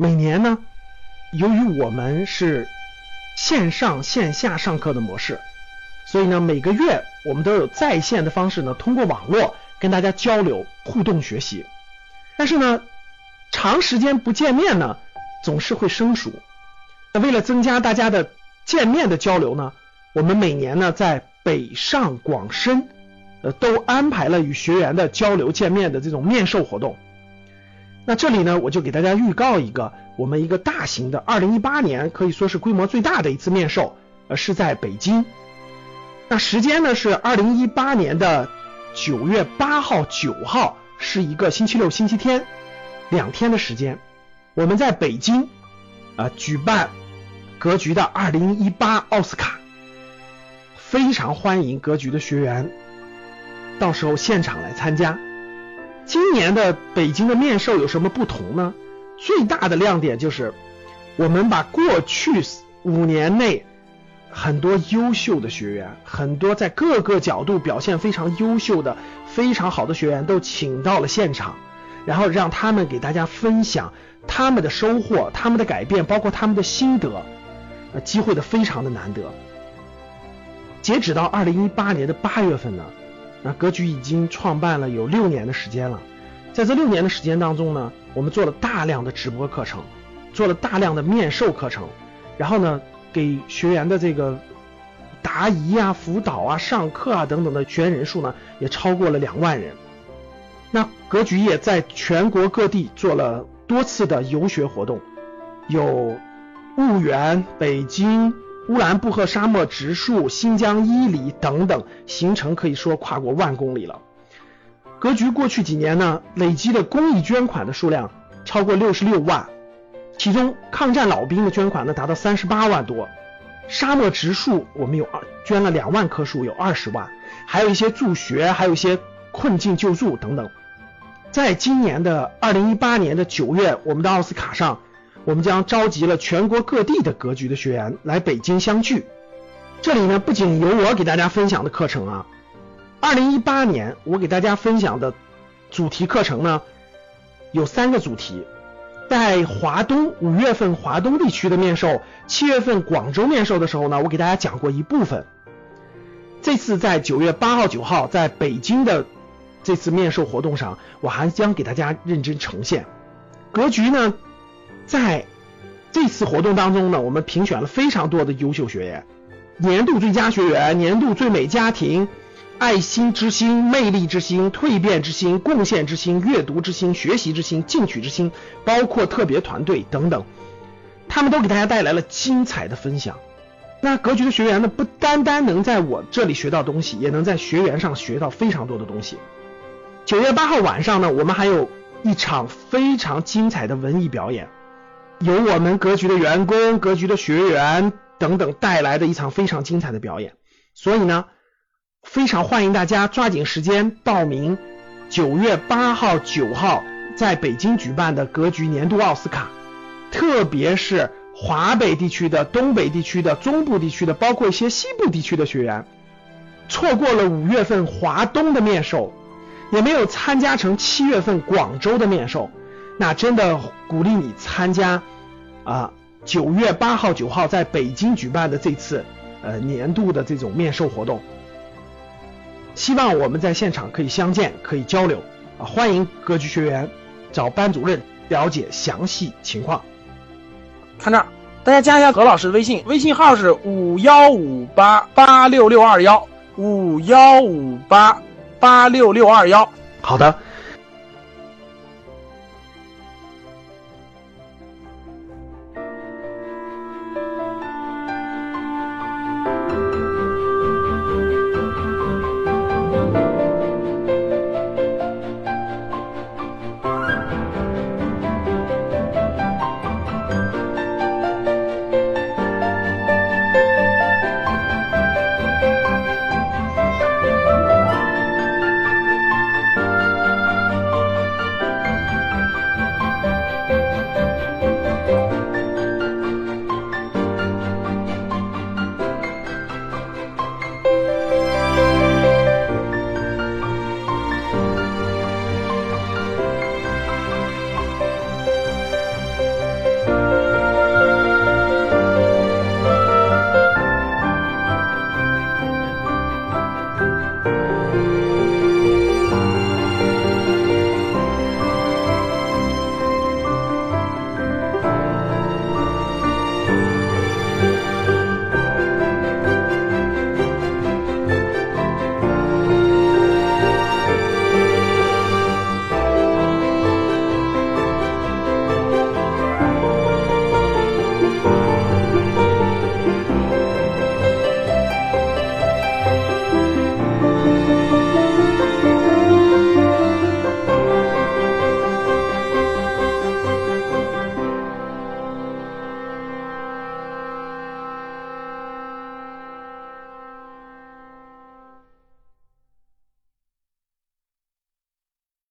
每年呢，由于我们是线上线下上课的模式，所以呢，每个月我们都有在线的方式呢，通过网络跟大家交流互动学习。但是呢，长时间不见面呢，总是会生疏。那为了增加大家的见面的交流呢，我们每年呢，在北上广深，呃，都安排了与学员的交流见面的这种面授活动。那这里呢，我就给大家预告一个，我们一个大型的，二零一八年可以说是规模最大的一次面授，呃，是在北京。那时间呢是二零一八年的九月八号、九号，是一个星期六、星期天，两天的时间，我们在北京啊举办格局的二零一八奥斯卡，非常欢迎格局的学员到时候现场来参加。今年的北京的面授有什么不同呢？最大的亮点就是我们把过去五年内。很多优秀的学员，很多在各个角度表现非常优秀的、非常好的学员都请到了现场，然后让他们给大家分享他们的收获、他们的改变，包括他们的心得。呃，机会的非常的难得。截止到二零一八年的八月份呢，那格局已经创办了有六年的时间了。在这六年的时间当中呢，我们做了大量的直播课程，做了大量的面授课程，然后呢。给学员的这个答疑啊、辅导啊、上课啊等等的学员人数呢，也超过了两万人。那格局也在全国各地做了多次的游学活动，有婺源、北京、乌兰布和沙漠植树、新疆伊犁等等，行程可以说跨过万公里了。格局过去几年呢，累积的公益捐款的数量超过六十六万。其中抗战老兵的捐款呢达到三十八万多，沙漠植树我们有二捐了两万棵树，有二十万，还有一些助学，还有一些困境救助等等。在今年的二零一八年的九月，我们的奥斯卡上，我们将召集了全国各地的格局的学员来北京相聚。这里呢不仅有我给大家分享的课程啊，二零一八年我给大家分享的主题课程呢有三个主题。在华东五月份华东地区的面授，七月份广州面授的时候呢，我给大家讲过一部分。这次在九月八号、九号在北京的这次面授活动上，我还将给大家认真呈现。格局呢，在这次活动当中呢，我们评选了非常多的优秀学员，年度最佳学员、年度最美家庭。爱心之心、魅力之心、蜕变之心、贡献之心、阅读之心、学习之心、进取之心，包括特别团队等等，他们都给大家带来了精彩的分享。那格局的学员呢，不单单能在我这里学到东西，也能在学员上学到非常多的东西。九月八号晚上呢，我们还有一场非常精彩的文艺表演，由我们格局的员工、格局的学员等等带来的一场非常精彩的表演。所以呢。非常欢迎大家抓紧时间报名九月八号、九号在北京举办的格局年度奥斯卡，特别是华北地区的、东北地区的、中部地区的，包括一些西部地区的学员，错过了五月份华东的面授，也没有参加成七月份广州的面授，那真的鼓励你参加啊九月八号、九号在北京举办的这次呃年度的这种面授活动。希望我们在现场可以相见，可以交流啊！欢迎格局学员找班主任了解详细情况。看这儿，大家加一下何老师的微信，微信号是五幺五八八六六二幺五幺五八八六六二幺。好的。